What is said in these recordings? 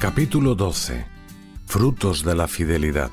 Capítulo 12. Frutos de la fidelidad.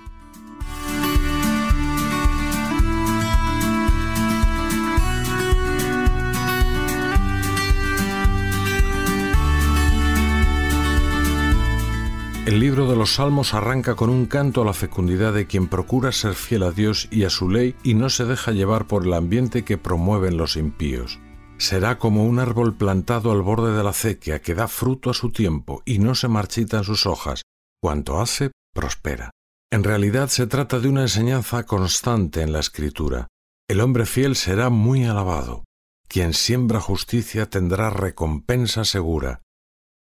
El libro de los Salmos arranca con un canto a la fecundidad de quien procura ser fiel a Dios y a su ley y no se deja llevar por el ambiente que promueven los impíos. Será como un árbol plantado al borde de la acequia que da fruto a su tiempo y no se marchitan sus hojas. Cuanto hace, prospera. En realidad se trata de una enseñanza constante en la Escritura. El hombre fiel será muy alabado. Quien siembra justicia tendrá recompensa segura.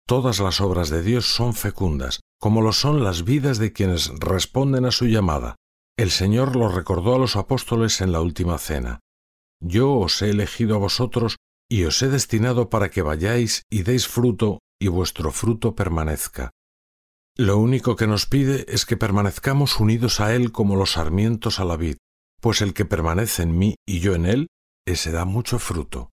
Todas las obras de Dios son fecundas, como lo son las vidas de quienes responden a su llamada. El Señor lo recordó a los apóstoles en la última cena. Yo os he elegido a vosotros y os he destinado para que vayáis y deis fruto y vuestro fruto permanezca. Lo único que nos pide es que permanezcamos unidos a Él como los sarmientos a la vid, pues el que permanece en mí y yo en Él, ese da mucho fruto.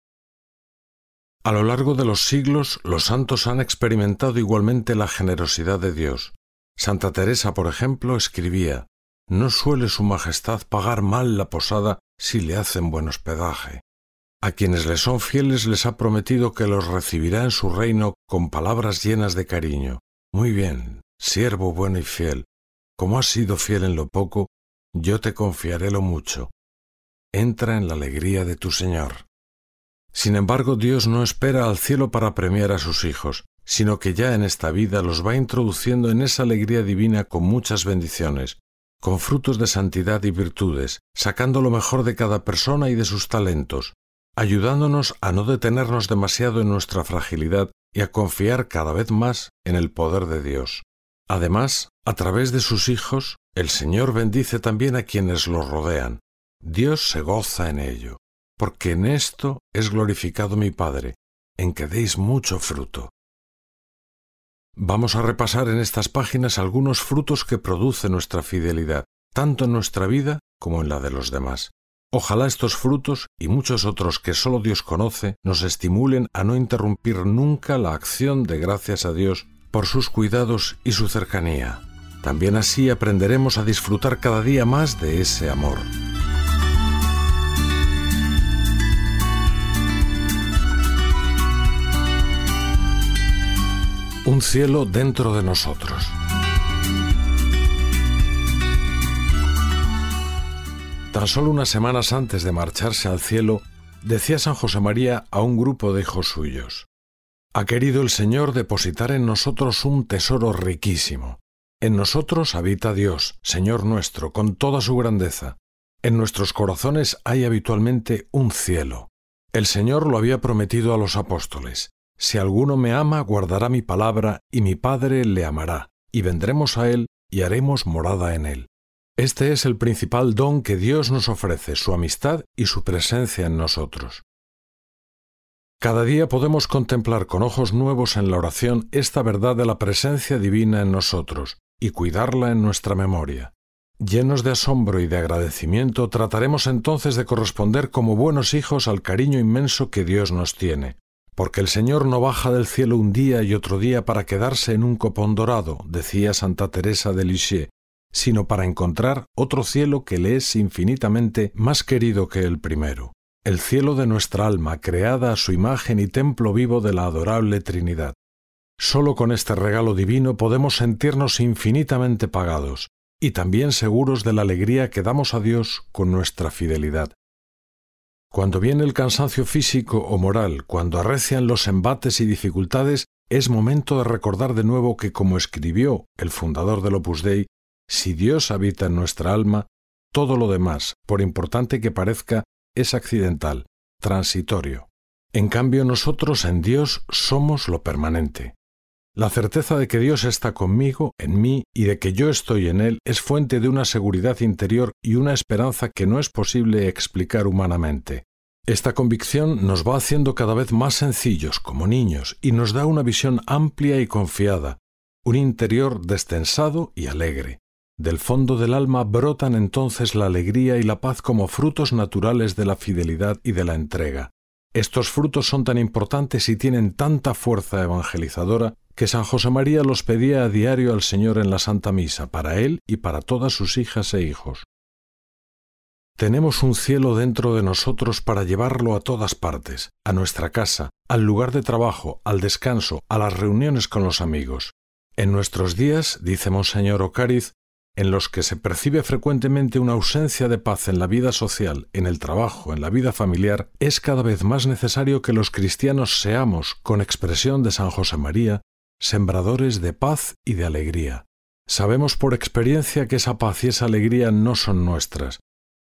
A lo largo de los siglos, los santos han experimentado igualmente la generosidad de Dios. Santa Teresa, por ejemplo, escribía No suele Su Majestad pagar mal la posada si le hacen buen hospedaje. A quienes le son fieles les ha prometido que los recibirá en su reino con palabras llenas de cariño. Muy bien, siervo bueno y fiel. Como has sido fiel en lo poco, yo te confiaré lo mucho. Entra en la alegría de tu Señor. Sin embargo, Dios no espera al cielo para premiar a sus hijos, sino que ya en esta vida los va introduciendo en esa alegría divina con muchas bendiciones, con frutos de santidad y virtudes, sacando lo mejor de cada persona y de sus talentos, ayudándonos a no detenernos demasiado en nuestra fragilidad y a confiar cada vez más en el poder de Dios. Además, a través de sus hijos, el Señor bendice también a quienes los rodean. Dios se goza en ello porque en esto es glorificado mi Padre, en que deis mucho fruto. Vamos a repasar en estas páginas algunos frutos que produce nuestra fidelidad, tanto en nuestra vida como en la de los demás. Ojalá estos frutos y muchos otros que solo Dios conoce nos estimulen a no interrumpir nunca la acción de gracias a Dios por sus cuidados y su cercanía. También así aprenderemos a disfrutar cada día más de ese amor. Un cielo dentro de nosotros. Tan solo unas semanas antes de marcharse al cielo, decía San José María a un grupo de hijos suyos, Ha querido el Señor depositar en nosotros un tesoro riquísimo. En nosotros habita Dios, Señor nuestro, con toda su grandeza. En nuestros corazones hay habitualmente un cielo. El Señor lo había prometido a los apóstoles. Si alguno me ama, guardará mi palabra, y mi Padre le amará, y vendremos a él y haremos morada en él. Este es el principal don que Dios nos ofrece, su amistad y su presencia en nosotros. Cada día podemos contemplar con ojos nuevos en la oración esta verdad de la presencia divina en nosotros y cuidarla en nuestra memoria. Llenos de asombro y de agradecimiento, trataremos entonces de corresponder como buenos hijos al cariño inmenso que Dios nos tiene, porque el Señor no baja del cielo un día y otro día para quedarse en un copón dorado, decía Santa Teresa de Lisieux, sino para encontrar otro cielo que le es infinitamente más querido que el primero, el cielo de nuestra alma, creada a su imagen y templo vivo de la adorable Trinidad. Solo con este regalo divino podemos sentirnos infinitamente pagados y también seguros de la alegría que damos a Dios con nuestra fidelidad. Cuando viene el cansancio físico o moral, cuando arrecian los embates y dificultades, es momento de recordar de nuevo que, como escribió el fundador del Opus Dei, si Dios habita en nuestra alma, todo lo demás, por importante que parezca, es accidental, transitorio. En cambio, nosotros en Dios somos lo permanente. La certeza de que Dios está conmigo, en mí, y de que yo estoy en Él es fuente de una seguridad interior y una esperanza que no es posible explicar humanamente. Esta convicción nos va haciendo cada vez más sencillos como niños y nos da una visión amplia y confiada, un interior destensado y alegre. Del fondo del alma brotan entonces la alegría y la paz como frutos naturales de la fidelidad y de la entrega. Estos frutos son tan importantes y tienen tanta fuerza evangelizadora que San José María los pedía a diario al Señor en la Santa Misa, para él y para todas sus hijas e hijos. Tenemos un cielo dentro de nosotros para llevarlo a todas partes, a nuestra casa, al lugar de trabajo, al descanso, a las reuniones con los amigos. En nuestros días, dice Monseñor Ocariz, en los que se percibe frecuentemente una ausencia de paz en la vida social, en el trabajo, en la vida familiar, es cada vez más necesario que los cristianos seamos, con expresión de San José María, sembradores de paz y de alegría. Sabemos por experiencia que esa paz y esa alegría no son nuestras.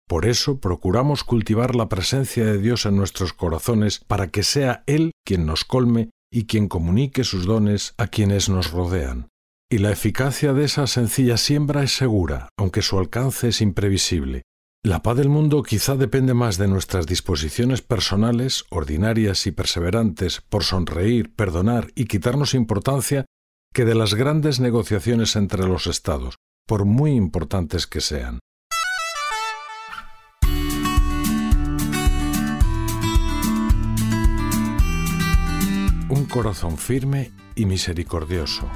Por eso procuramos cultivar la presencia de Dios en nuestros corazones para que sea Él quien nos colme y quien comunique sus dones a quienes nos rodean. Y la eficacia de esa sencilla siembra es segura, aunque su alcance es imprevisible. La paz del mundo quizá depende más de nuestras disposiciones personales, ordinarias y perseverantes, por sonreír, perdonar y quitarnos importancia, que de las grandes negociaciones entre los estados, por muy importantes que sean. Un corazón firme y misericordioso.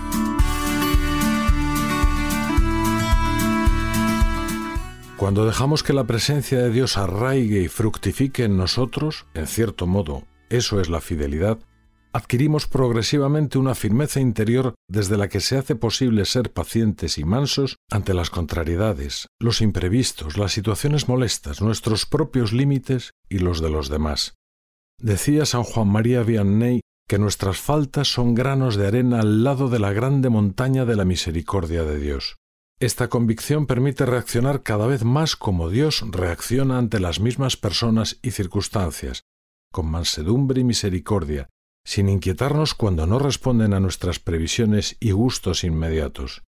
Cuando dejamos que la presencia de Dios arraigue y fructifique en nosotros, en cierto modo, eso es la fidelidad, adquirimos progresivamente una firmeza interior desde la que se hace posible ser pacientes y mansos ante las contrariedades, los imprevistos, las situaciones molestas, nuestros propios límites y los de los demás. Decía San Juan María Vianney que nuestras faltas son granos de arena al lado de la grande montaña de la misericordia de Dios. Esta convicción permite reaccionar cada vez más como Dios reacciona ante las mismas personas y circunstancias, con mansedumbre y misericordia, sin inquietarnos cuando no responden a nuestras previsiones y gustos inmediatos.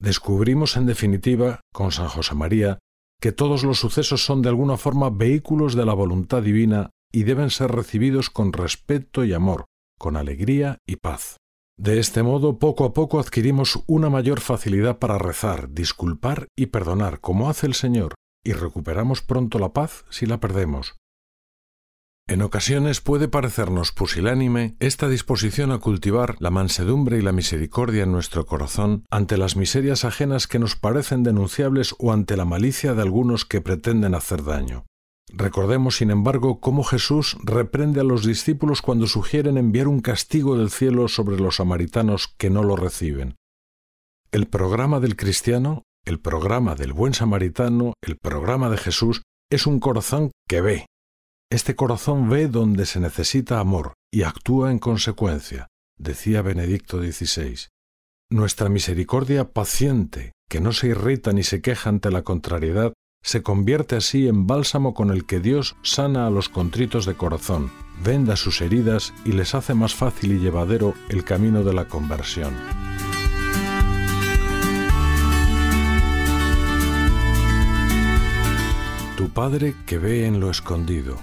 Descubrimos, en definitiva, con San José María, que todos los sucesos son de alguna forma vehículos de la voluntad divina y deben ser recibidos con respeto y amor, con alegría y paz. De este modo, poco a poco adquirimos una mayor facilidad para rezar, disculpar y perdonar, como hace el Señor, y recuperamos pronto la paz si la perdemos. En ocasiones puede parecernos pusilánime esta disposición a cultivar la mansedumbre y la misericordia en nuestro corazón ante las miserias ajenas que nos parecen denunciables o ante la malicia de algunos que pretenden hacer daño. Recordemos, sin embargo, cómo Jesús reprende a los discípulos cuando sugieren enviar un castigo del cielo sobre los samaritanos que no lo reciben. El programa del cristiano, el programa del buen samaritano, el programa de Jesús, es un corazón que ve. Este corazón ve donde se necesita amor y actúa en consecuencia, decía Benedicto XVI. Nuestra misericordia paciente, que no se irrita ni se queja ante la contrariedad, se convierte así en bálsamo con el que Dios sana a los contritos de corazón, venda sus heridas y les hace más fácil y llevadero el camino de la conversión. Tu Padre que ve en lo escondido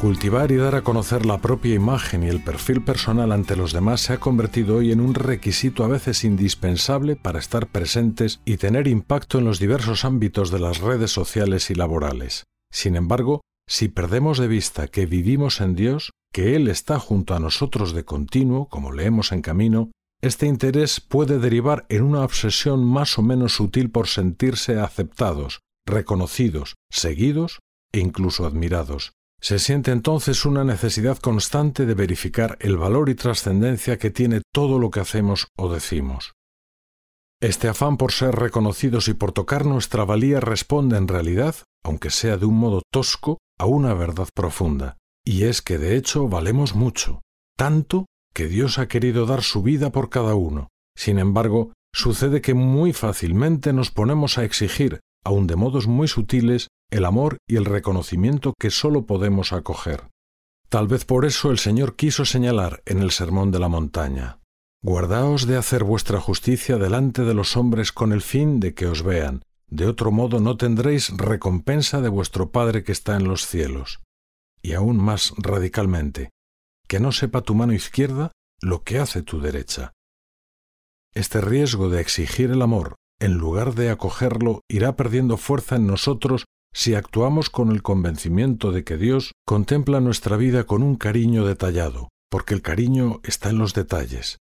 Cultivar y dar a conocer la propia imagen y el perfil personal ante los demás se ha convertido hoy en un requisito a veces indispensable para estar presentes y tener impacto en los diversos ámbitos de las redes sociales y laborales. Sin embargo, si perdemos de vista que vivimos en Dios, que Él está junto a nosotros de continuo, como leemos en camino, este interés puede derivar en una obsesión más o menos sutil por sentirse aceptados, reconocidos, seguidos e incluso admirados, se siente entonces una necesidad constante de verificar el valor y trascendencia que tiene todo lo que hacemos o decimos. Este afán por ser reconocidos y por tocar nuestra valía responde en realidad, aunque sea de un modo tosco, a una verdad profunda, y es que de hecho valemos mucho, tanto que Dios ha querido dar su vida por cada uno. Sin embargo, sucede que muy fácilmente nos ponemos a exigir, aun de modos muy sutiles, el amor y el reconocimiento que sólo podemos acoger. Tal vez por eso el Señor quiso señalar en el Sermón de la Montaña, Guardaos de hacer vuestra justicia delante de los hombres con el fin de que os vean, de otro modo no tendréis recompensa de vuestro Padre que está en los cielos. Y aún más radicalmente, que no sepa tu mano izquierda lo que hace tu derecha. Este riesgo de exigir el amor en lugar de acogerlo irá perdiendo fuerza en nosotros si actuamos con el convencimiento de que Dios contempla nuestra vida con un cariño detallado, porque el cariño está en los detalles.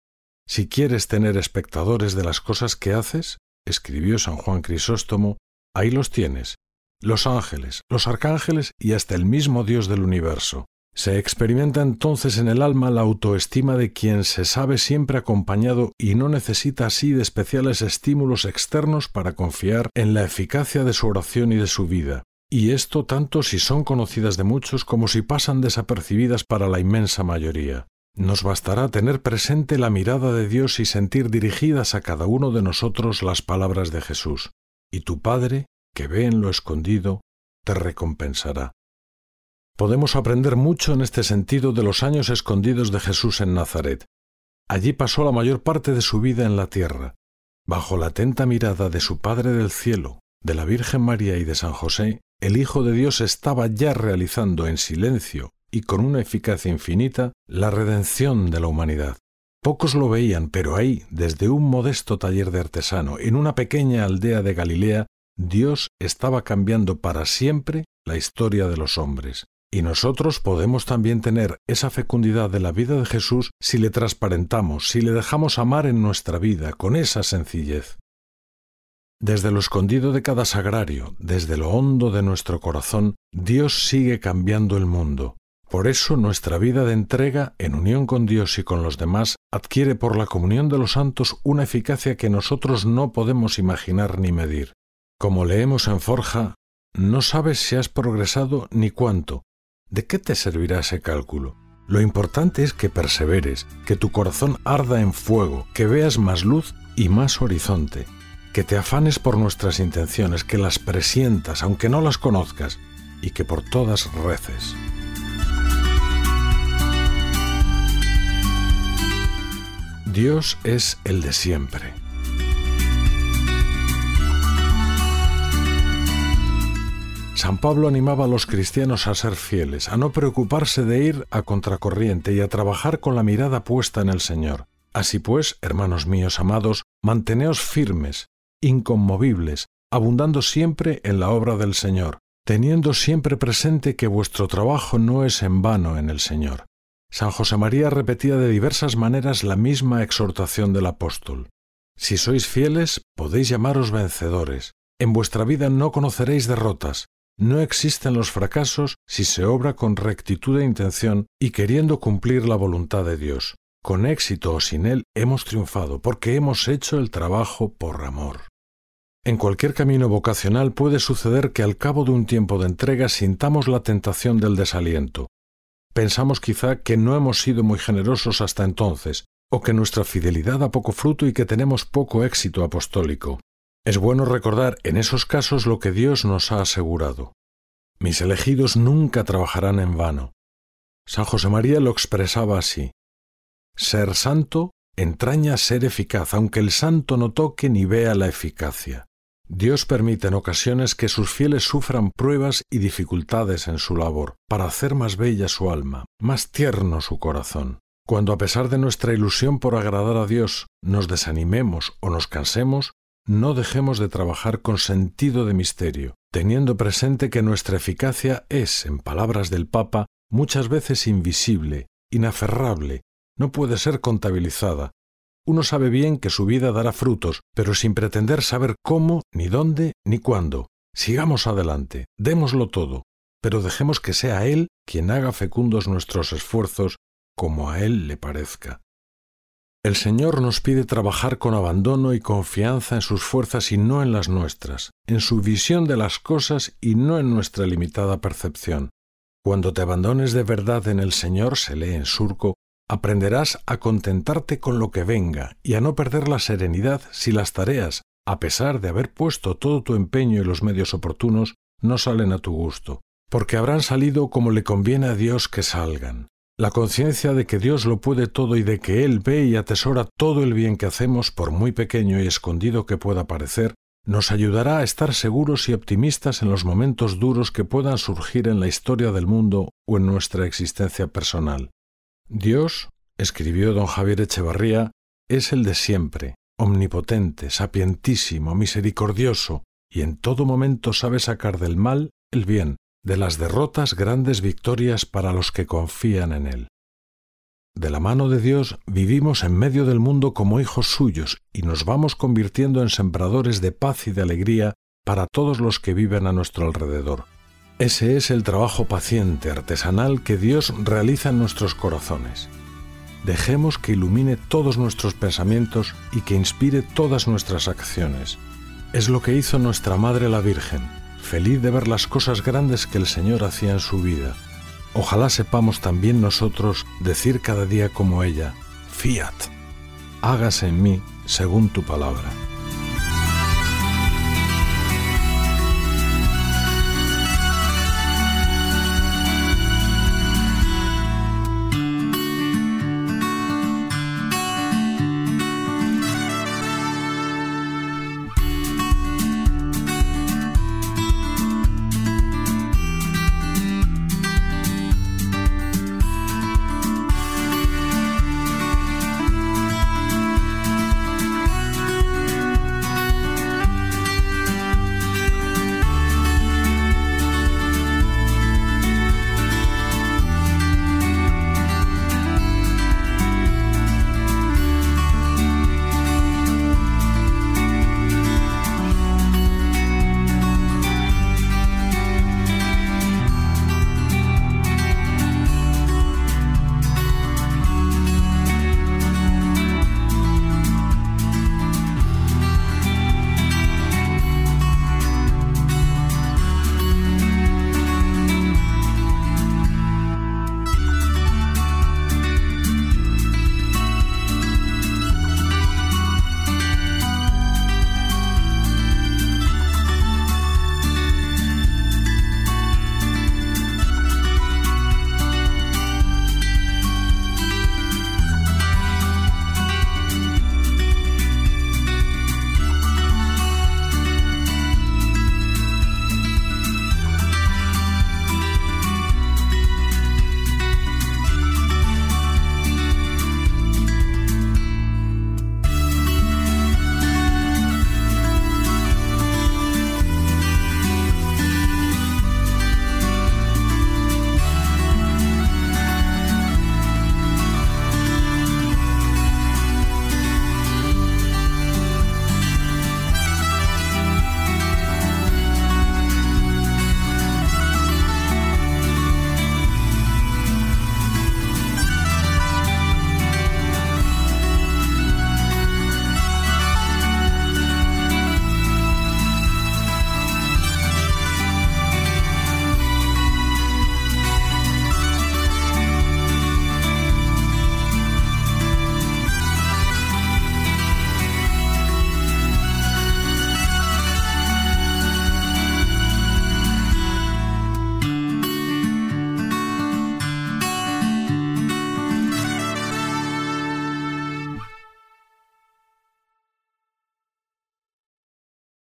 Si quieres tener espectadores de las cosas que haces, escribió San Juan Crisóstomo, ahí los tienes, los ángeles, los arcángeles y hasta el mismo Dios del universo. Se experimenta entonces en el alma la autoestima de quien se sabe siempre acompañado y no necesita así de especiales estímulos externos para confiar en la eficacia de su oración y de su vida. Y esto tanto si son conocidas de muchos como si pasan desapercibidas para la inmensa mayoría. Nos bastará tener presente la mirada de Dios y sentir dirigidas a cada uno de nosotros las palabras de Jesús. Y tu Padre, que ve en lo escondido, te recompensará. Podemos aprender mucho en este sentido de los años escondidos de Jesús en Nazaret. Allí pasó la mayor parte de su vida en la tierra. Bajo la atenta mirada de su Padre del Cielo, de la Virgen María y de San José, el Hijo de Dios estaba ya realizando en silencio y con una eficacia infinita la redención de la humanidad. Pocos lo veían, pero ahí, desde un modesto taller de artesano, en una pequeña aldea de Galilea, Dios estaba cambiando para siempre la historia de los hombres. Y nosotros podemos también tener esa fecundidad de la vida de Jesús si le transparentamos, si le dejamos amar en nuestra vida con esa sencillez. Desde lo escondido de cada sagrario, desde lo hondo de nuestro corazón, Dios sigue cambiando el mundo. Por eso nuestra vida de entrega, en unión con Dios y con los demás, adquiere por la comunión de los santos una eficacia que nosotros no podemos imaginar ni medir. Como leemos en Forja, no sabes si has progresado ni cuánto, ¿De qué te servirá ese cálculo? Lo importante es que perseveres, que tu corazón arda en fuego, que veas más luz y más horizonte, que te afanes por nuestras intenciones, que las presientas aunque no las conozcas y que por todas reces. Dios es el de siempre. San Pablo animaba a los cristianos a ser fieles, a no preocuparse de ir a contracorriente y a trabajar con la mirada puesta en el Señor. Así pues, hermanos míos amados, manteneos firmes, inconmovibles, abundando siempre en la obra del Señor, teniendo siempre presente que vuestro trabajo no es en vano en el Señor. San José María repetía de diversas maneras la misma exhortación del apóstol. Si sois fieles, podéis llamaros vencedores. En vuestra vida no conoceréis derrotas, no existen los fracasos si se obra con rectitud de intención y queriendo cumplir la voluntad de Dios. Con éxito o sin él hemos triunfado porque hemos hecho el trabajo por amor. En cualquier camino vocacional puede suceder que al cabo de un tiempo de entrega sintamos la tentación del desaliento. Pensamos quizá que no hemos sido muy generosos hasta entonces, o que nuestra fidelidad da poco fruto y que tenemos poco éxito apostólico. Es bueno recordar en esos casos lo que Dios nos ha asegurado. Mis elegidos nunca trabajarán en vano. San José María lo expresaba así. Ser santo entraña ser eficaz, aunque el santo no toque ni vea la eficacia. Dios permite en ocasiones que sus fieles sufran pruebas y dificultades en su labor, para hacer más bella su alma, más tierno su corazón. Cuando a pesar de nuestra ilusión por agradar a Dios nos desanimemos o nos cansemos, no dejemos de trabajar con sentido de misterio, teniendo presente que nuestra eficacia es, en palabras del Papa, muchas veces invisible, inaferrable, no puede ser contabilizada. Uno sabe bien que su vida dará frutos, pero sin pretender saber cómo, ni dónde, ni cuándo. Sigamos adelante, démoslo todo, pero dejemos que sea Él quien haga fecundos nuestros esfuerzos como a Él le parezca. El Señor nos pide trabajar con abandono y confianza en sus fuerzas y no en las nuestras, en su visión de las cosas y no en nuestra limitada percepción. Cuando te abandones de verdad en el Señor, se lee en surco, aprenderás a contentarte con lo que venga y a no perder la serenidad si las tareas, a pesar de haber puesto todo tu empeño y los medios oportunos, no salen a tu gusto, porque habrán salido como le conviene a Dios que salgan. La conciencia de que Dios lo puede todo y de que Él ve y atesora todo el bien que hacemos, por muy pequeño y escondido que pueda parecer, nos ayudará a estar seguros y optimistas en los momentos duros que puedan surgir en la historia del mundo o en nuestra existencia personal. Dios, escribió don Javier Echevarría, es el de siempre, omnipotente, sapientísimo, misericordioso, y en todo momento sabe sacar del mal el bien, de las derrotas grandes victorias para los que confían en Él. De la mano de Dios vivimos en medio del mundo como hijos suyos y nos vamos convirtiendo en sembradores de paz y de alegría para todos los que viven a nuestro alrededor. Ese es el trabajo paciente, artesanal que Dios realiza en nuestros corazones. Dejemos que ilumine todos nuestros pensamientos y que inspire todas nuestras acciones. Es lo que hizo nuestra Madre la Virgen, feliz de ver las cosas grandes que el Señor hacía en su vida. Ojalá sepamos también nosotros decir cada día como ella, Fiat, hágase en mí según tu palabra.